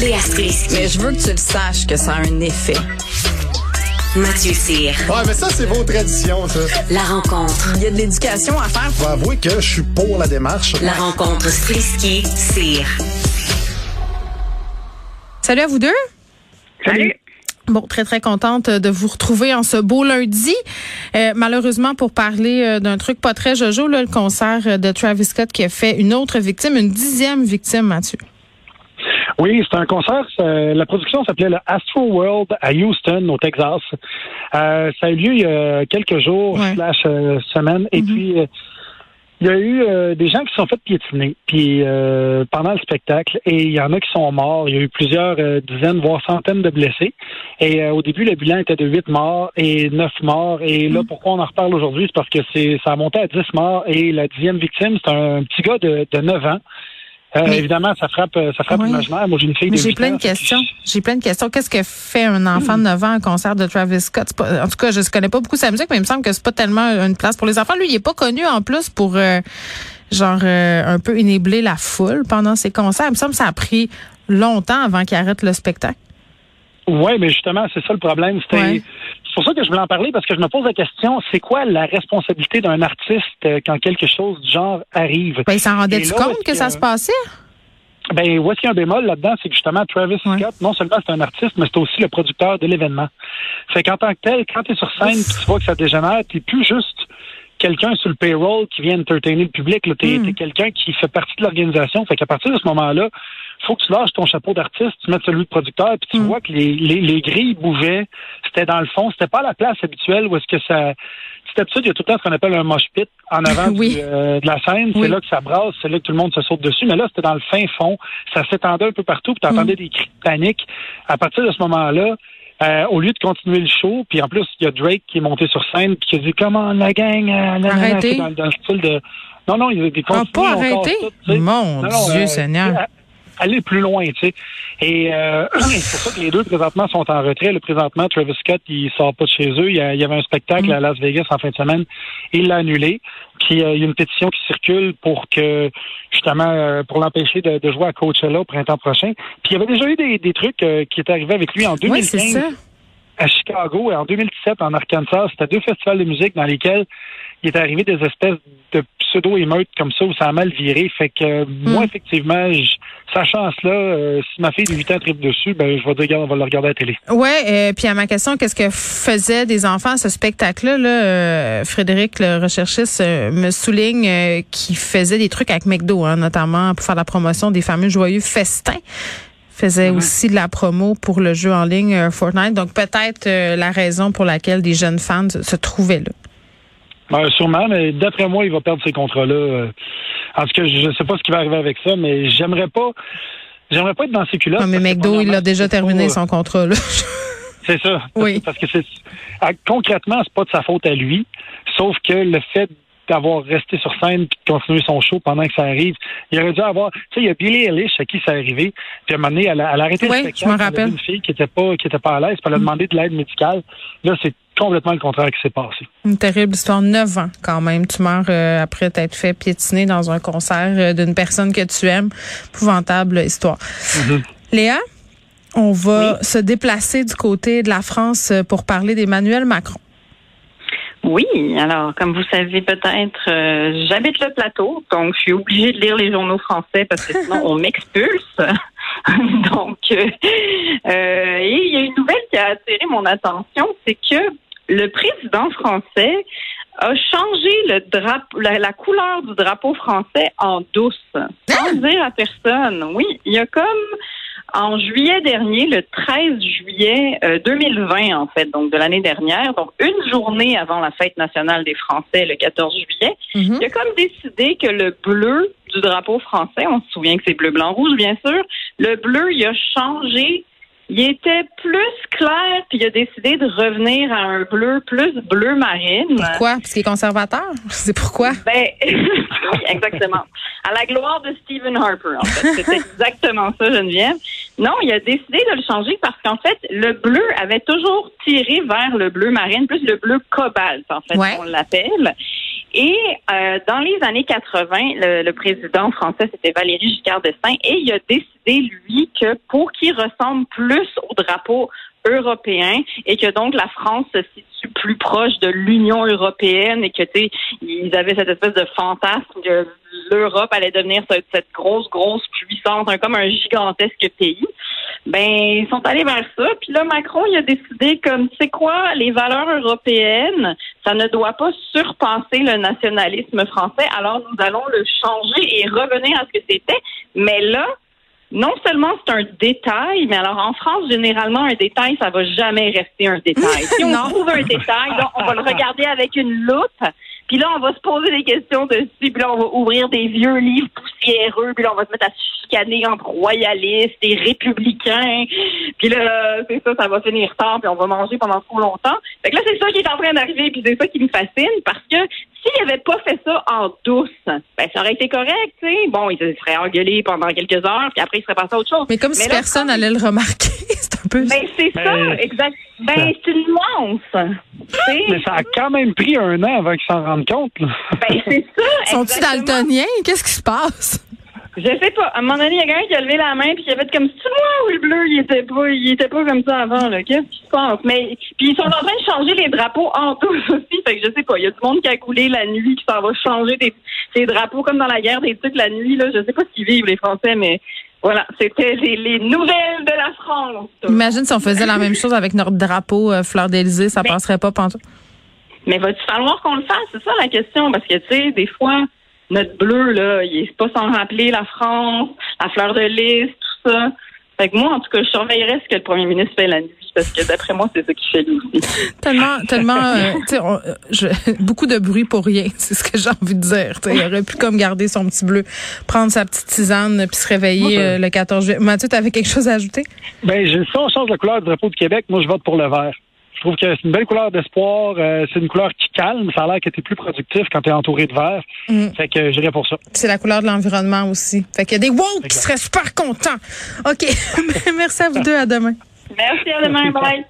Léa Strisky. Mais je veux que tu le saches que ça a un effet. Mathieu Cyr. Ouais, mais ça, c'est vos traditions, ça. La rencontre. Il y a de l'éducation à faire. Je vais avouer que je suis pour la démarche. La rencontre Strisky-Cyr. Salut à vous deux. Salut. Bon, très très contente de vous retrouver en ce beau lundi. Euh, malheureusement, pour parler euh, d'un truc pas très jojo, là, le concert de Travis Scott qui a fait une autre victime, une dixième victime, Mathieu. Oui, c'est un concert. euh, La production s'appelait le Astro World à Houston, au Texas. Euh, ça a eu lieu il y a quelques jours, Ouais. slash euh, semaines. Et puis, euh, il y a eu euh, des gens qui se sont fait piétiner puis, euh, pendant le spectacle. Et il y en a qui sont morts. Il y a eu plusieurs dizaines, voire centaines de blessés. Et euh, au début, le bilan était de 8 morts et 9 morts. Et là, pourquoi on en reparle aujourd'hui? C'est parce que c'est ça a monté à 10 morts. Et la dixième victime, c'est un petit gars de, de 9 ans. Euh, Mais- évidemment, ça frappe, euh, ça frappe Ouais. l'imaginaire. Moi, j'ai une fille de j'ai 8 plein de questions. J'ai plein de questions. Qu'est-ce que fait un enfant de 9 ans à un concert de Travis Scott? Pas- en tout cas, je ne connais pas beaucoup sa musique, mais il me semble que c'est pas tellement une place pour les enfants. Lui, il est pas connu en plus pour euh, genre euh, un peu enébler la foule pendant ses concerts. Il me semble que ça a pris longtemps avant qu'il arrête le spectacle. Oui, mais justement, c'est ça le problème. C'était Ouais. C'est pour ça que je voulais en parler parce que je me pose la question, c'est quoi la responsabilité d'un artiste euh, quand quelque chose du genre arrive? Ben, il s'en rendait Et tu là, compte que que- ça se passait? Ben, où est-ce qu'il y a un bémol là-dedans, c'est que justement Travis Ouais. Scott, non seulement c'est un artiste, mais c'est aussi le producteur de l'événement. Fait qu'en tant que tel, quand tu es sur scène, tu vois que ça dégénère, t'es plus juste quelqu'un sur le payroll qui vient entertainer le public. Tu es, Mm. quelqu'un qui fait partie de l'organisation. Fait qu'à partir de ce moment-là, faut que tu lâches ton chapeau d'artiste, tu mettes celui de producteur, puis tu Mm. vois que les, les, les grilles bougeaient. C'était dans le fond, c'était pas la place habituelle où est-ce que ça. C'est d'habitude, il y a tout le temps ce qu'on appelle un mosh pit en avant Oui. du, euh, de la scène. Oui. C'est là que ça brasse, c'est là que tout le monde se saute dessus. Mais là, c'était dans le fin fond. Ça s'étendait un peu partout, puis tu entendais Mm. des cris de panique. À partir de ce moment-là, euh, au lieu de continuer le show, puis en plus, il y a Drake qui est monté sur scène, puis qui a dit Comment la gang, euh, nanana, dans, dans le style de. Non, non, il y a des Ah, continués, pas arrêté? tout. Mon non, Dieu euh, Seigneur. Aller plus loin, tu sais. Et euh, c'est pour ça que les deux présentement sont en retrait. Le présentement, Travis Scott, il sort pas de chez eux. Il y, avait un spectacle Mm. à Las Vegas en fin de semaine. Il l'a annulé. Puis euh, il y a une pétition qui circule pour que justement euh, pour l'empêcher de, de jouer à Coachella au printemps prochain. Puis il y avait déjà eu des, des trucs euh, qui étaient arrivés avec lui en Oui, 2015 c'est ça. À Chicago et en 2017 en Arkansas. C'était deux festivals de musique dans lesquels il est arrivé des espèces de pseudo-émeutes comme ça où ça a mal viré. Fait que euh, moi, effectivement, je- sachant cela, euh, si ma fille de 8 ans tripe dessus, ben je vais dire, regarde, on va le regarder à la télé. Ouais, euh, puis à ma question, qu'est-ce que faisaient des enfants à ce spectacle-là? Là, euh, Frédéric, le recherchiste, me souligne qu'il faisait des trucs avec McDo, hein, notamment pour faire la promotion des fameux joyeux festins. Faisait aussi de la promo pour le jeu en ligne euh, Fortnite. Donc peut-être euh, la raison pour laquelle des jeunes fans se, trouvaient là. Ben, sûrement, mais d'après moi, il va perdre ces contrats-là. euh. En tout cas, je ne sais pas ce qui va arriver avec ça, mais j'aimerais pas. J'aimerais pas être dans ces culottes. Non, mais McDo, il a déjà terminé son contrat. Là. C'est ça. Oui. Parce que c'est ah, concrètement, c'est pas de sa faute à lui, sauf que le fait d'avoir resté sur scène et de continuer son show pendant que ça arrive, il aurait dû avoir. Tu sais, il y a Billy Eilish à qui ça arrivait. Puis à un moment donné, elle a, elle a arrêté Oui, le je spectacle. a rappelle. Une fille qui était pas qui était pas à l'aise, puis elle a demandé de l'aide médicale. Là, c'est complètement le contraire qui s'est passé. Une terrible histoire. Neuf ans quand même. Tu meurs euh, après t'être fait piétiner dans un concert euh, d'une personne que tu aimes. Épouvantable histoire. Léa, on va se déplacer du côté de la France euh, pour parler d'Emmanuel Macron. Oui, alors comme vous savez peut-être, euh, j'habite le plateau, donc je suis obligée de lire les journaux français parce que sinon on m'expulse. donc, euh, euh, et il y a une nouvelle qui a attiré mon attention, c'est que le président français a changé le drapeau, la, la couleur du drapeau français en douce, sans dire à personne. Oui, il y a comme en juillet dernier, le 13 juillet euh, 2020, en fait, donc de l'année dernière, donc une journée avant la fête nationale des Français, le 14 juillet, Mhm. il a comme décidé que le bleu du drapeau français, on se souvient que c'est bleu, blanc, rouge, bien sûr, le bleu, il a changé. Il était plus puis il a décidé de revenir à un bleu plus bleu marine. Pourquoi? Parce qu'il est conservateur? C'est pourquoi? Ben, oui, exactement. À la gloire de Stephen Harper, en fait. C'est exactement ça, Geneviève. Non, il a décidé de le changer parce qu'en fait, le bleu avait toujours tiré vers le bleu marine, plus le bleu cobalt, en fait, Ouais. on l'appelle. Et euh, dans les années 80, le, le président français, c'était Valéry Giscard d'Estaing, et il a décidé, lui, que pour qu'il ressemble plus au drapeau européen et que donc la France se situe plus proche de l'Union européenne et que tu ils avaient cette espèce de fantasme que l'Europe allait devenir cette, grosse grosse puissance, un, comme un gigantesque pays. Ben ils sont allés vers ça. Puis là Macron il a décidé comme tu sais quoi les valeurs européennes ça ne doit pas surpasser le nationalisme français. Alors nous allons le changer et revenir à ce que c'était. Mais là non seulement c'est un détail, mais alors en France, généralement, un détail, ça va jamais rester un détail. Si on trouve un détail, là, on va le regarder avec une loupe, puis là, on va se poser des questions dessus, puis là, on va ouvrir des vieux livres poussiéreux, puis là, on va se mettre à chicaner entre royalistes et républicains. Puis là, c'est ça, ça va finir tard, puis on va manger pendant trop longtemps. Fait que là, c'est ça qui est en train d'arriver, puis c'est ça qui me fascine, parce que s'il avait pas fait ça en douce, ben ça aurait été correct, tu sais. Bon, il se serait engueulé pendant quelques heures, puis après, il serait passé à autre chose. Mais comme si là, personne allait le remarquer. c'est un peu... Ben, c'est ça, Ben, exact. Ben, c'est une nuance. Mais ça a quand même pris un an avant qu'ils s'en rendent compte. là. Ben, c'est ça. Sont-ils daltoniens? Qu'est-ce qui se passe? Je sais pas. À un moment donné, il y a quelqu'un qui a levé la main puis qui a fait comme si noir ou le bleu, il était pas, il était pas comme ça avant, là. Qu'est-ce qui se passe? Mais, puis ils sont en train de changer les drapeaux en tous aussi. Fait que je sais pas. Il y a du monde qui a coulé la nuit, qui s'en va changer des, des drapeaux comme dans la guerre des trucs la nuit, là. Je sais pas ce qu'ils vivent, les Français, mais voilà. C'était les, les nouvelles de la France. Imagine si on faisait la même chose avec notre drapeau euh, fleur d'Élysée, ça Mais- passerait pas pantoute. Mais va-tu falloir qu'on le fasse? C'est ça la question. Parce que, tu sais, des fois, notre bleu, là, il est pas sans rappeler la France, la fleur de lys, tout ça. Fait que moi, en tout cas, je surveillerais ce que le premier ministre fait la nuit. Parce que d'après moi, c'est ça qu'il fait lui. Tellement, tellement, euh, tu sais, on- euh, je- beaucoup de bruit pour rien, c'est ce que j'ai envie de dire. tu sais. Il aurait pu comme garder son petit bleu, prendre sa petite tisane, puis se réveiller euh, le 14 juillet. Mathieu, t'avais quelque chose à ajouter? Ben, je- si on change la couleur du drapeau du Québec, moi, je vote pour le vert. Je trouve que c'est une belle couleur d'espoir. euh, c'est une couleur qui calme. Ça a l'air que t'es plus productif quand t'es entouré de vert. Mm. Fait que j'irais pour ça. C'est la couleur de l'environnement aussi. Fait qu'il y a des woke qui Exact. seraient super contents. OK. Merci à vous deux. À demain. Merci, à demain. Bye.